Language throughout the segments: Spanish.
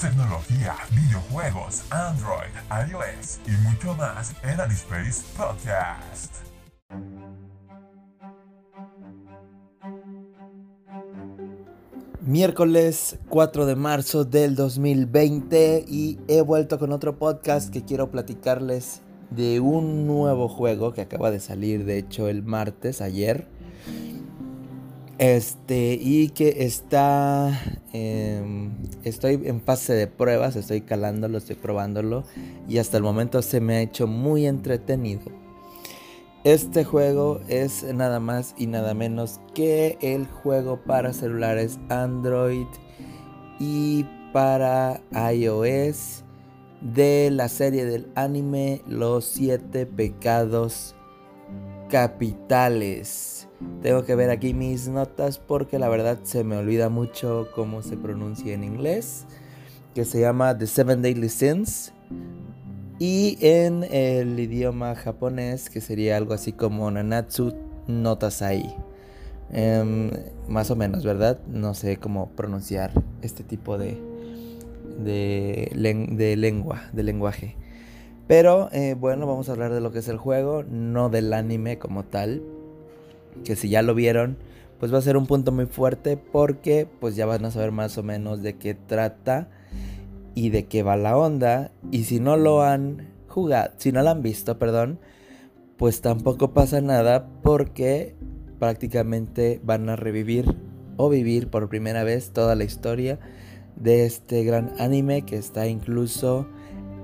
tecnología, videojuegos, Android, iOS y mucho más en Anispace Podcast. Miércoles 4 de marzo del 2020 y he vuelto con otro podcast que quiero platicarles de un nuevo juego que acaba de salir, de hecho el martes, ayer. Este, y que está, em, estoy en fase de pruebas, estoy calándolo, estoy probándolo y hasta el momento se me ha hecho muy entretenido. Este juego es nada más y nada menos que el juego para celulares Android y para iOS de la serie del anime Los siete pecados capitales. Tengo que ver aquí mis notas porque la verdad se me olvida mucho cómo se pronuncia en inglés. Que se llama The Seven Daily Sins. Y en el idioma japonés, que sería algo así como Nanatsu no Tasai. Em, más o menos, ¿verdad? No sé cómo pronunciar este tipo de, de, lengua, de lenguaje. Pero eh, bueno, vamos a hablar de lo que es el juego, no del anime como tal. Que si ya lo vieron, pues va a ser un punto muy fuerte porque pues ya van a saber más o menos de qué trata y de qué va la onda. Y si no lo han jugado, si no lo han visto, perdón, pues tampoco pasa nada porque prácticamente van a revivir o vivir por primera vez toda la historia de este gran anime que está incluso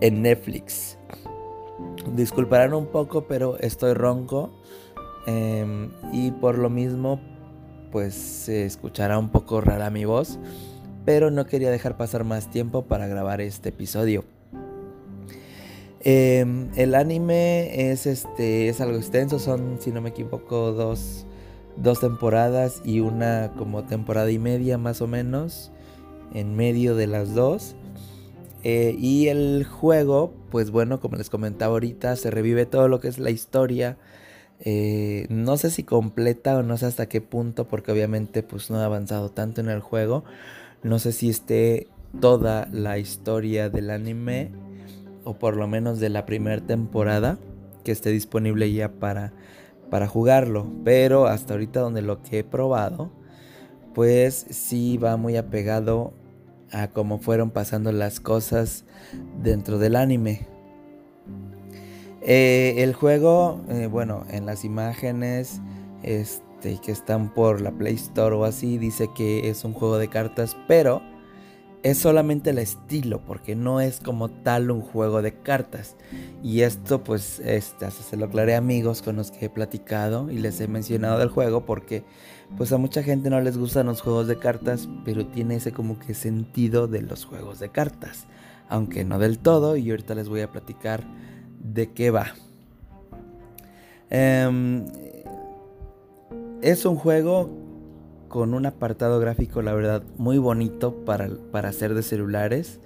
en Netflix. Disculparán un poco, pero estoy ronco em, y por lo mismo pues se escuchará un poco rara mi voz pero no quería dejar pasar más tiempo para grabar este episodio. Em, el anime es este es algo extenso, son si no me equivoco dos, dos temporadas y una como temporada y media más o menos en medio de las dos. Eh, y el juego, pues bueno, como les comentaba ahorita, se revive todo lo que es la historia. Eh, no sé si completa o no sé hasta qué punto, porque obviamente pues no ha avanzado tanto en el juego. No sé si esté toda la historia del anime o por lo menos de la primera temporada que esté disponible ya para, para jugarlo. Pero hasta ahorita donde lo que he probado, pues sí va muy apegado a cómo fueron pasando las cosas dentro del anime. Eh, el juego, eh, bueno, en las imágenes, este que están por la Play Store o así, dice que es un juego de cartas, pero es solamente el estilo, porque no es como tal un juego de cartas. Y esto pues este, se lo aclaré a amigos con los que he platicado y les he mencionado del juego porque pues a mucha gente no les gustan los juegos de cartas, pero tiene ese como que sentido de los juegos de cartas. Aunque no del todo, y ahorita les voy a platicar de qué va. Eh, es un juego con un apartado gráfico, la verdad, muy bonito para, para hacer de celulares,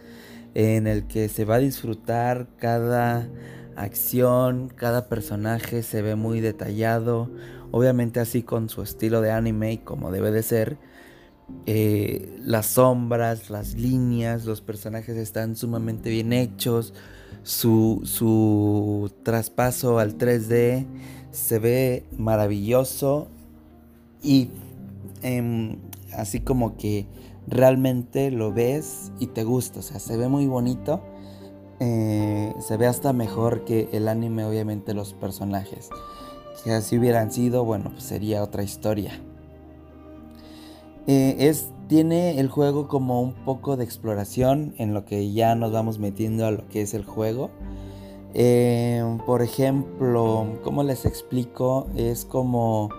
en el que se va a disfrutar cada acción, cada personaje se ve muy detallado, obviamente así con su estilo de anime como debe de ser. Eh, las sombras, las líneas, los personajes están sumamente bien hechos, su, su traspaso al 3D se ve maravilloso y em, así como que realmente lo ves y te gusta, o sea, se ve muy bonito. Eh, se ve hasta mejor que el anime, obviamente, los personajes. Que así hubieran sido, bueno, pues sería otra historia. Eh, es, tiene el juego como un poco de exploración en lo que ya nos vamos metiendo a lo que es el juego. Eh, por ejemplo, ¿cómo les explico? Es como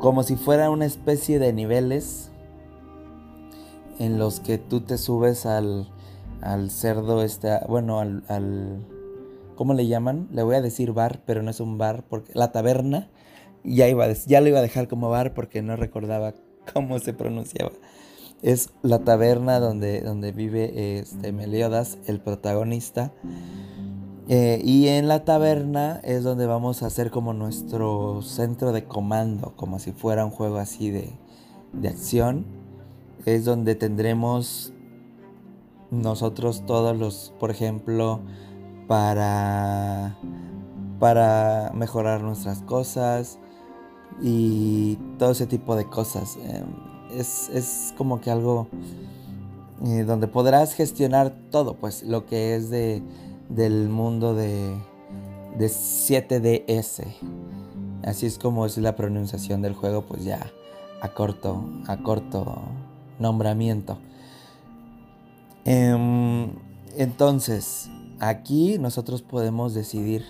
como si fuera una especie de niveles en los que tú te subes al, al cerdo, este, bueno, al, al, ¿cómo le llaman? Le voy a decir bar, pero no es un bar, porque la taberna, ya, iba ya lo iba a dejar como bar porque no recordaba cómo se pronunciaba. Es la taberna donde, donde vive este, Meliodas, el protagonista. Eh, y en la taberna es donde vamos a hacer como nuestro centro de comando, como si fuera un juego así de, de acción. Es donde tendremos nosotros todos los, por ejemplo, para, para mejorar nuestras cosas y todo ese tipo de cosas. Em, es, es como que algo eh, donde podrás gestionar todo, pues lo que es de, del mundo de, de 7DS. Así es como es la pronunciación del juego, pues ya a corto, a corto nombramiento. Em, entonces, aquí nosotros podemos decidir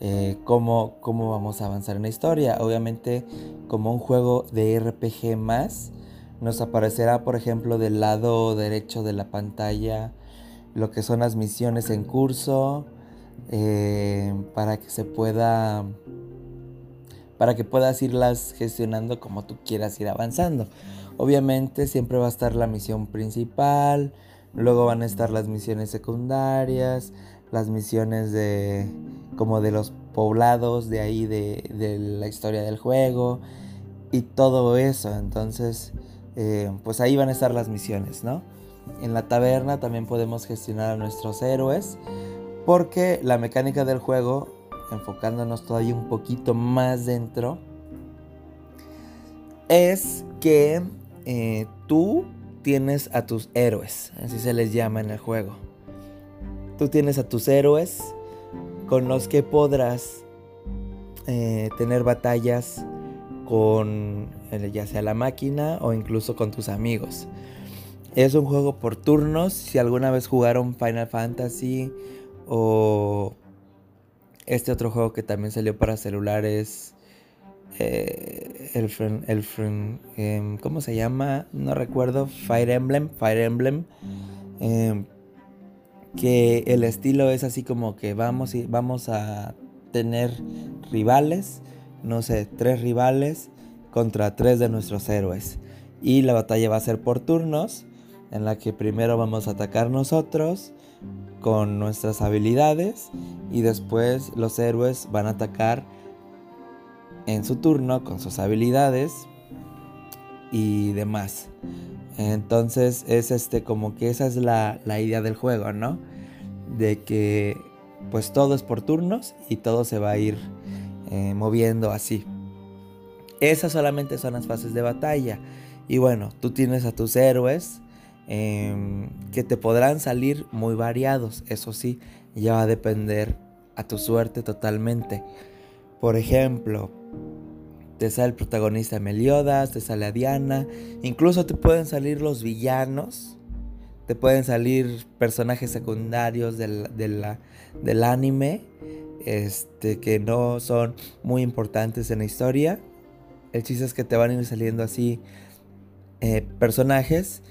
eh, cómo, cómo vamos a avanzar en la historia. Obviamente, como un juego de RPG más, nos aparecerá, por ejemplo, del lado derecho de la pantalla lo que son las misiones en curso eh, para que se pueda para que puedas irlas gestionando como tú quieras ir avanzando. Obviamente siempre va a estar la misión principal, luego van a estar las misiones secundarias, las misiones de como de los poblados de ahí de, de la historia del juego y todo eso. Entonces, eh, pues ahí van a estar las misiones, ¿no? En la taberna también podemos gestionar a nuestros héroes porque la mecánica del juego, enfocándonos todavía un poquito más dentro, es que eh, tú tienes a tus héroes, así se les llama en el juego. Tú tienes a tus héroes con los que podrás eh, tener batallas con eh, ya sea la máquina o incluso con tus amigos. Es un juego por turnos. Si alguna vez jugaron Final Fantasy o este otro juego que también salió para celulares, eh, el, el em, ¿cómo se llama? No recuerdo. Fire Emblem, Fire Emblem. Em, que el estilo es así como que vamos, y, vamos a tener rivales, no sé, tres rivales contra tres de nuestros héroes. Y la batalla va a ser por turnos en la que primero vamos a atacar nosotros con nuestras habilidades y después los héroes van a atacar en su turno con sus habilidades y demás. Entonces es este como que esa es la, idea del juego, ¿no? De que pues todo es por turnos y todo se va a ir eh, moviendo así. Esas solamente son las fases de batalla. Y bueno, tú tienes a tus héroes Em, que te podrán salir muy variados. Eso sí, ya va a depender a tu suerte totalmente. Por ejemplo, te sale el protagonista Meliodas, te sale a Diana, incluso te pueden salir los villanos, te pueden salir personajes secundarios del, del anime, este, que no son muy importantes en la historia. El chiste es que te van a ir saliendo así eh, personajes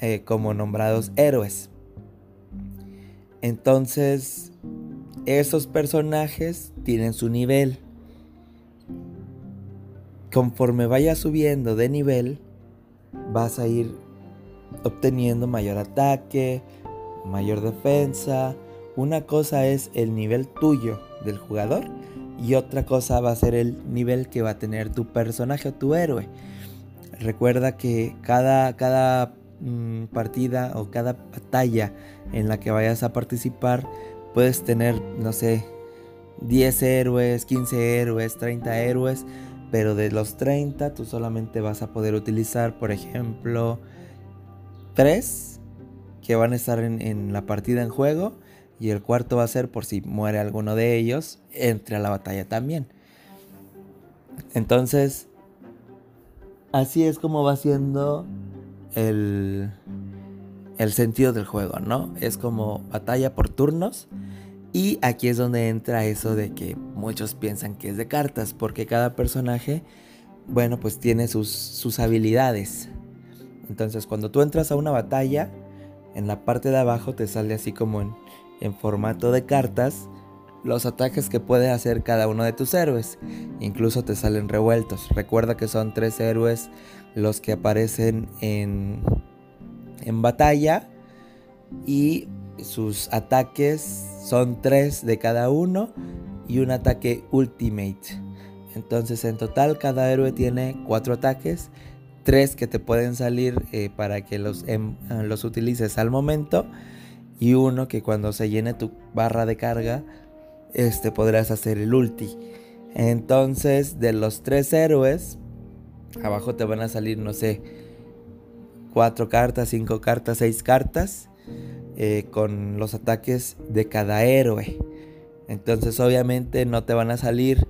eh, como nombrados héroes. Entonces, esos personajes tienen su nivel. Conforme vayas subiendo de nivel, vas a ir obteniendo mayor ataque, mayor defensa. Una cosa es el nivel tuyo del jugador y otra cosa va a ser el nivel que va a tener tu personaje o tu héroe. Recuerda que cada, cada Mm, partida o cada batalla en la que vayas a participar, puedes tener, no sé, 10 héroes, 15 héroes, 30 héroes, pero de los 30 tú solamente vas a poder utilizar, por ejemplo, 3 que van a estar en, en la partida en juego y el cuarto va a ser por si muere alguno de ellos, entre a la batalla también. Entonces, así es como va siendo el, el sentido del juego, ¿no? Es como batalla por turnos. Y aquí es donde entra eso de que muchos piensan que es de cartas, porque cada personaje, bueno, pues tiene sus, sus habilidades. Entonces cuando tú entras a una batalla, en la parte de abajo te sale así como en, en formato de cartas los ataques que puede hacer cada uno de tus héroes. Incluso te salen revueltos. Recuerda que son tres héroes los que aparecen en, en batalla y sus ataques son tres de cada uno y un ataque ultimate. Entonces en total cada héroe tiene cuatro ataques tres que te pueden salir eh, para que los, em, los utilices al momento y uno que cuando se llene tu barra de carga este podrás hacer el ulti. Entonces, de los tres héroes, abajo te van a salir, no sé, cuatro cartas, cinco cartas, seis cartas, eh, con los ataques de cada héroe. Entonces, obviamente, no te van a salir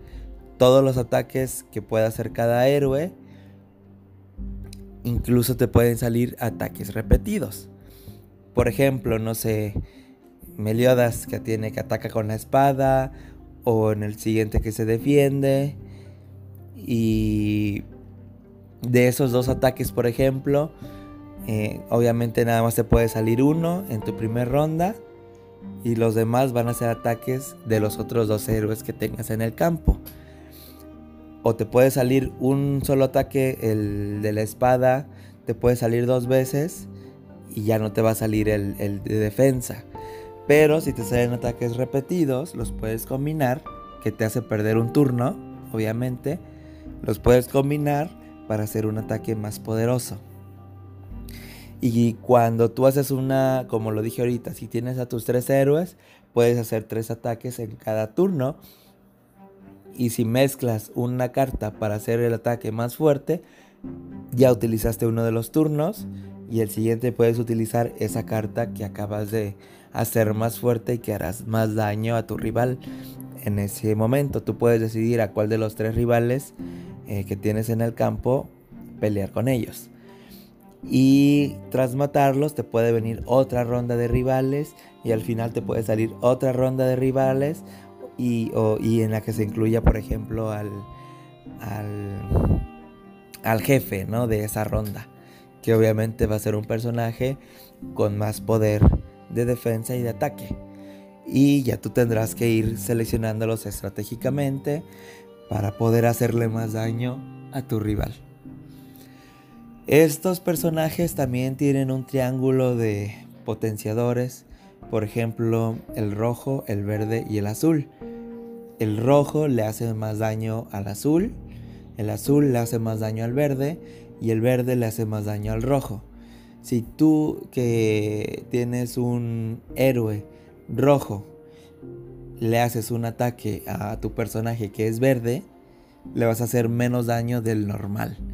todos los ataques que pueda hacer cada héroe. Incluso te pueden salir ataques repetidos. Por ejemplo, no sé, Meliodas que tiene que ataca con la espada o en el siguiente que se defiende. Y de esos dos ataques, por ejemplo, eh, obviamente nada más te puede salir uno en tu primera ronda. Y los demás van a ser ataques de los otros dos héroes que tengas en el campo. O te puede salir un solo ataque, el de la espada, te puede salir dos veces y ya no te va a salir el, el de defensa. Pero si te salen ataques repetidos, los puedes combinar, que te hace perder un turno, obviamente. Los puedes combinar para hacer un ataque más poderoso. Y cuando tú haces una, como lo dije ahorita, si tienes a tus tres héroes, puedes hacer tres ataques en cada turno. Y si mezclas una carta para hacer el ataque más fuerte, ya utilizaste uno de los turnos y el siguiente puedes utilizar esa carta que acabas de hacer más fuerte y que harás más daño a tu rival en ese momento. Tú puedes decidir a cuál de los tres rivales eh, que tienes en el campo pelear con ellos. Y tras matarlos te puede venir otra ronda de rivales y al final te puede salir otra ronda de rivales y, en la que se incluya por ejemplo al, al, al jefe ¿no? de esa ronda que obviamente va a ser un personaje con más poder de defensa y de ataque. Y ya tú tendrás que ir seleccionándolos estratégicamente para poder hacerle más daño a tu rival. Estos personajes también tienen un triángulo de potenciadores, por ejemplo el rojo, el verde y el azul. El rojo le hace más daño al azul, el azul le hace más daño al verde y el verde le hace más daño al rojo. Si tú que tienes un héroe rojo le haces un ataque a tu personaje que es verde, le vas a hacer menos daño del normal.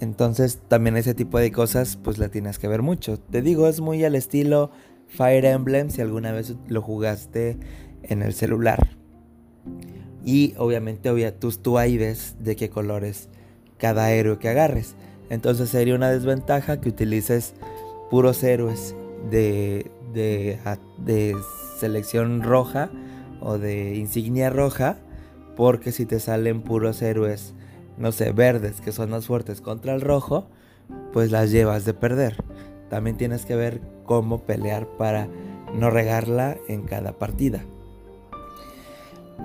Entonces también ese tipo de cosas pues la tienes que ver mucho. Te digo, es muy al estilo Fire Emblem si alguna vez lo jugaste en el celular. Y obviamente tú, tú ahí ves de qué colores cada héroe que agarres. Entonces sería una desventaja que utilices puros héroes de, de, de selección roja o de insignia roja. Porque si te salen puros héroes, no sé, verdes, que son más fuertes contra el rojo, pues las llevas de perder. También tienes que ver cómo pelear para no regarla en cada partida.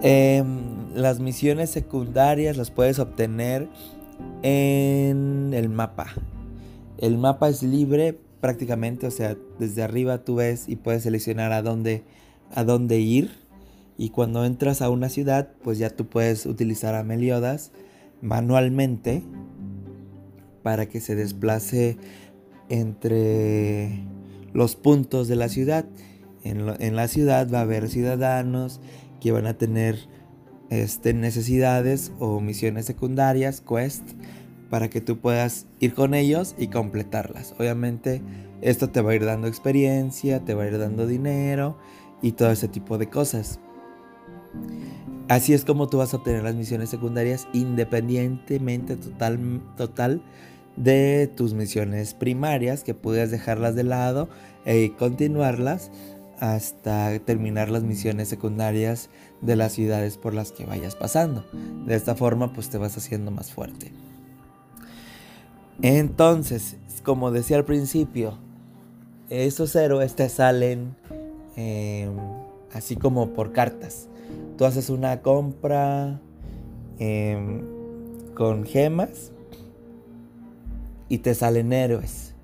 Em, las misiones secundarias las puedes obtener en el mapa. El mapa es libre prácticamente, o sea, desde arriba tú ves y puedes seleccionar a dónde, a dónde ir. Y cuando entras a una ciudad, pues ya tú puedes utilizar a Meliodas manualmente para que se desplace entre los puntos de la ciudad. En, en la ciudad va a haber ciudadanos que van a tener este, necesidades o misiones secundarias, quest, para que tú puedas ir con ellos y completarlas. Obviamente esto te va a ir dando experiencia, te va a ir dando dinero y todo ese tipo de cosas. Así es como tú vas a obtener las misiones secundarias independientemente total, total de tus misiones primarias, que puedes dejarlas de lado e continuarlas hasta terminar las misiones secundarias de las ciudades por las que vayas pasando. De esta forma pues te vas haciendo más fuerte. Entonces, como decía al principio, esos héroes te salen em, así como por cartas. Tú haces una compra em, con gemas y te salen héroes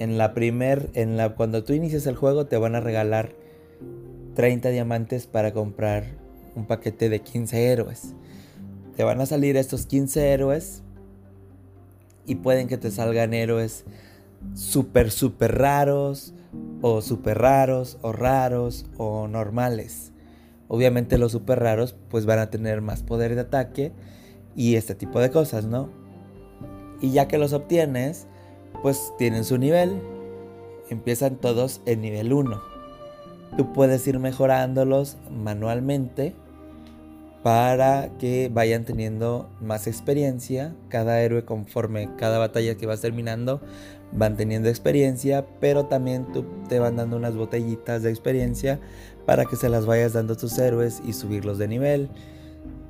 en la primer, en la, cuando tú inicias el juego te van a regalar 30 diamantes para comprar un paquete de 15 héroes. Te van a salir estos 15 héroes y pueden que te salgan héroes súper, súper raros o súper raros o raros o normales. Obviamente los súper raros pues van a tener más poder de ataque y este tipo de cosas, ¿no? Y ya que los obtienes, pues tienen su nivel. Empiezan todos en nivel 1. Tú puedes ir mejorándolos manualmente para que vayan teniendo más experiencia. Cada héroe conforme cada batalla que vas terminando van teniendo experiencia, pero también tú te van dando unas botellitas de experiencia para que se las vayas dando a tus héroes y subirlos de nivel.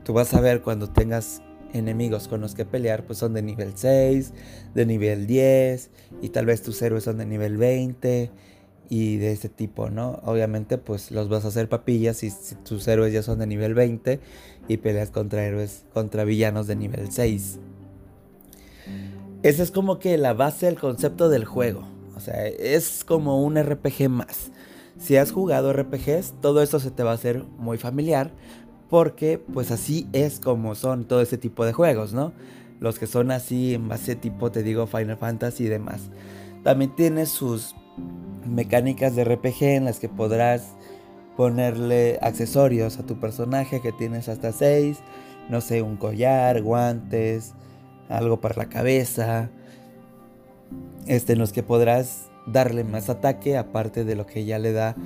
Tú vas a ver cuando tengas enemigos con los que pelear, pues son de nivel 6, de nivel 10 y tal vez tus héroes son de nivel 20 y de ese tipo, ¿no? Obviamente pues los vas a hacer papillas si, tus héroes ya son de nivel 20 y peleas contra héroes, contra villanos de nivel 6. Esa es como que la base del concepto del juego. O sea, es como un RPG más. Si has jugado RPGs, todo esto se te va a hacer muy familiar porque pues así es como son todo ese tipo de juegos, ¿no? Los que son así en base tipo, te digo, Final Fantasy y demás. También tiene sus mecánicas de RPG en las que podrás ponerle accesorios a tu personaje que tienes hasta 6, no sé, un collar, guantes, algo para la cabeza, este, en los que podrás darle más ataque aparte de lo que ya le da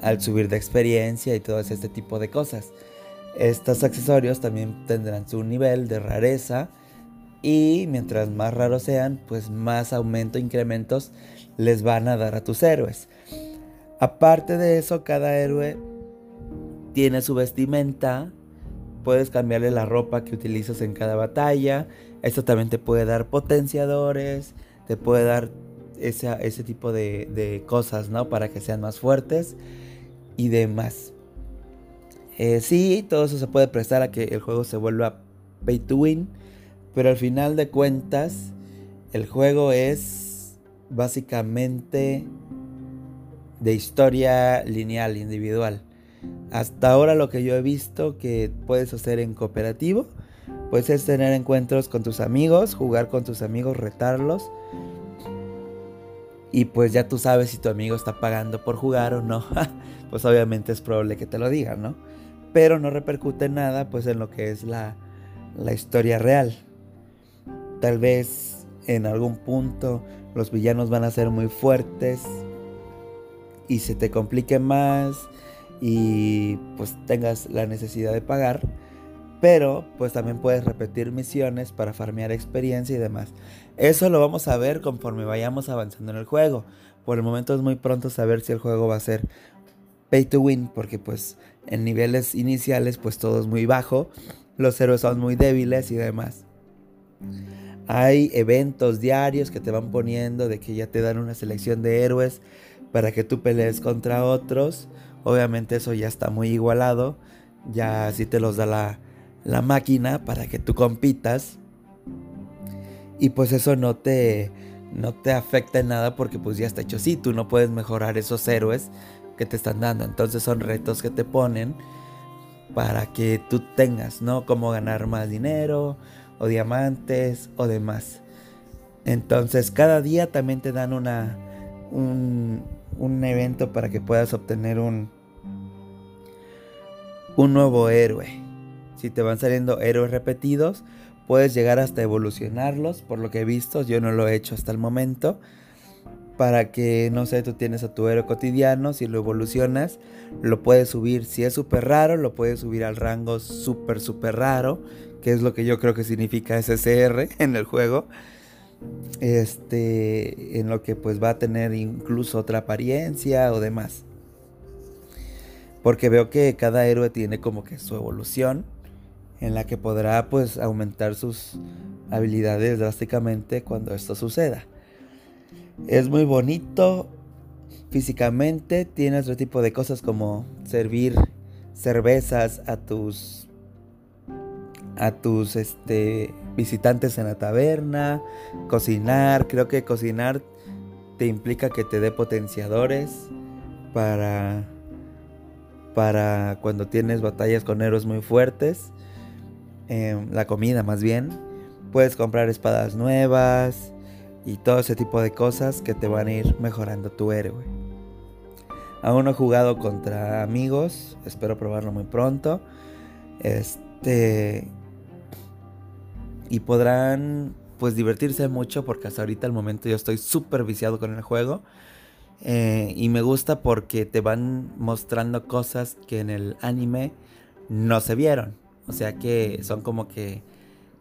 al subir de experiencia y todo este tipo de cosas. Estos accesorios también tendrán su nivel de rareza y mientras más raros sean, pues más aumento, incrementos les van a dar a tus héroes. Aparte de eso, cada héroe tiene su vestimenta, puedes cambiarle la ropa que utilizas en cada batalla, esto también te puede dar potenciadores, te puede dar ese, ese tipo de, de cosas, ¿no? Para que sean más fuertes y demás. Eh, sí, todo eso se puede prestar a que el juego se vuelva pay to win, pero al final de cuentas, el juego es básicamente de historia lineal, individual. Hasta ahora lo que yo he visto que puedes hacer en cooperativo, pues es tener encuentros con tus amigos, jugar con tus amigos, retarlos. Y pues ya tú sabes si tu amigo está pagando por jugar o no. pues obviamente es probable que te lo diga, ¿no? pero no repercute nada pues en lo que es la, la historia real. Tal vez en algún punto los villanos van a ser muy fuertes y se te complique más y pues tengas la necesidad de pagar. Pero pues también puedes repetir misiones para farmear experiencia y demás. Eso lo vamos a ver conforme vayamos avanzando en el juego. Por el momento es muy pronto saber si el juego va a ser pay to win porque pues en niveles iniciales pues todo es muy bajo, los héroes son muy débiles y demás. Hay eventos diarios que te van poniendo de que ya te dan una selección de héroes para que tú pelees contra otros. Obviamente eso ya está muy igualado. Ya así te los da la, la máquina para que tú compitas. Y pues eso no te, no te afecta en nada porque pues ya está hecho. Sí, tú no puedes mejorar esos héroes que te están dando. Entonces son retos que te ponen para que tú tengas, ¿no? Como ganar más dinero o diamantes o demás. Entonces cada día también te dan una, un, un evento para que puedas obtener un, un nuevo héroe. Si te van saliendo héroes repetidos, puedes llegar hasta evolucionarlos. Por lo que he visto, yo no lo he hecho hasta el momento para que, no sé, tú tienes a tu héroe cotidiano, si lo evolucionas, lo puedes subir, si es súper raro, lo puedes subir al rango súper, súper raro, que es lo que yo creo que significa SSR en el juego. Este, en lo que pues va a tener incluso otra apariencia o demás. Porque veo que cada héroe tiene como que su evolución en la que podrá pues aumentar sus habilidades drásticamente cuando esto suceda. Es muy bonito físicamente, tiene otro tipo de cosas como servir cervezas a tus a tus este visitantes en la taberna, cocinar, creo que cocinar te implica que te dé potenciadores para para cuando tienes batallas con héroes muy fuertes, em, la comida más bien, puedes comprar espadas nuevas y todo ese tipo de cosas que te van a ir mejorando tu héroe. Aún no he jugado contra amigos, espero probarlo muy pronto. Este y podrán pues divertirse mucho porque hasta ahorita al momento yo estoy súper viciado con el juego. Eh, y me gusta porque te van mostrando cosas que en el anime no se vieron. O sea que son como que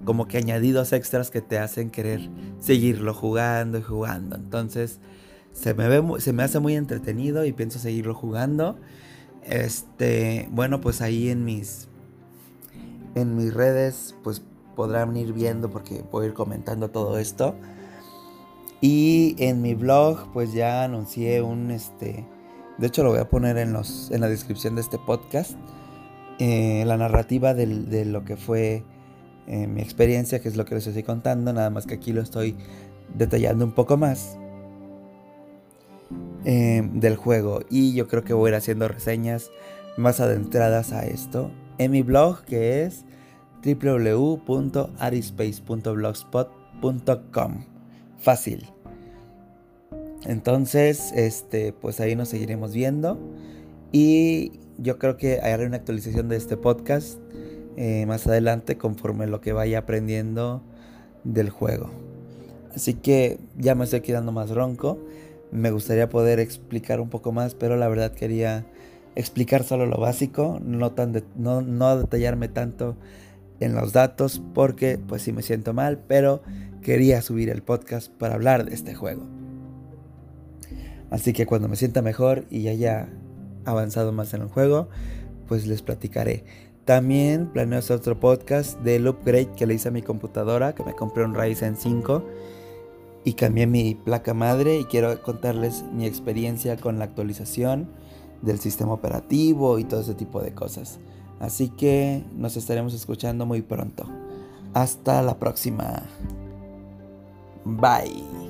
como que añadidos extras que te hacen querer seguirlo jugando y jugando. Entonces, se me, ve, se me hace muy entretenido y pienso seguirlo jugando. Este, bueno, pues ahí en mis en mis redes pues podrán ir viendo porque voy a ir comentando todo esto. Y en mi blog pues ya anuncié un este de hecho lo voy a poner en los en la descripción de este podcast eh, la narrativa de lo que fue eh, mi experiencia, que es lo que les estoy contando, nada más que aquí lo estoy detallando un poco más eh, del juego. Y yo creo que voy a ir haciendo reseñas más adentradas a esto en mi blog que es www.arispace.blogspot.com. Fácil. Entonces, este, pues ahí nos seguiremos viendo. Y yo creo que haré una actualización de este podcast eh, más adelante conforme lo que vaya aprendiendo del juego. Así que ya me estoy quedando más ronco. Me gustaría poder explicar un poco más, pero la verdad quería explicar solo lo básico, no, tan no, no detallarme tanto en los datos porque pues sí me siento mal, pero quería subir el podcast para hablar de este juego. Así que cuando me sienta mejor y haya avanzado más en el juego, pues les platicaré. También planeo hacer otro podcast del upgrade que le hice a mi computadora, que me compré un Ryzen 5 y cambié mi placa madre y quiero contarles mi experiencia con la actualización del sistema operativo y todo ese tipo de cosas. Así que nos estaremos escuchando muy pronto. Hasta la próxima. Bye.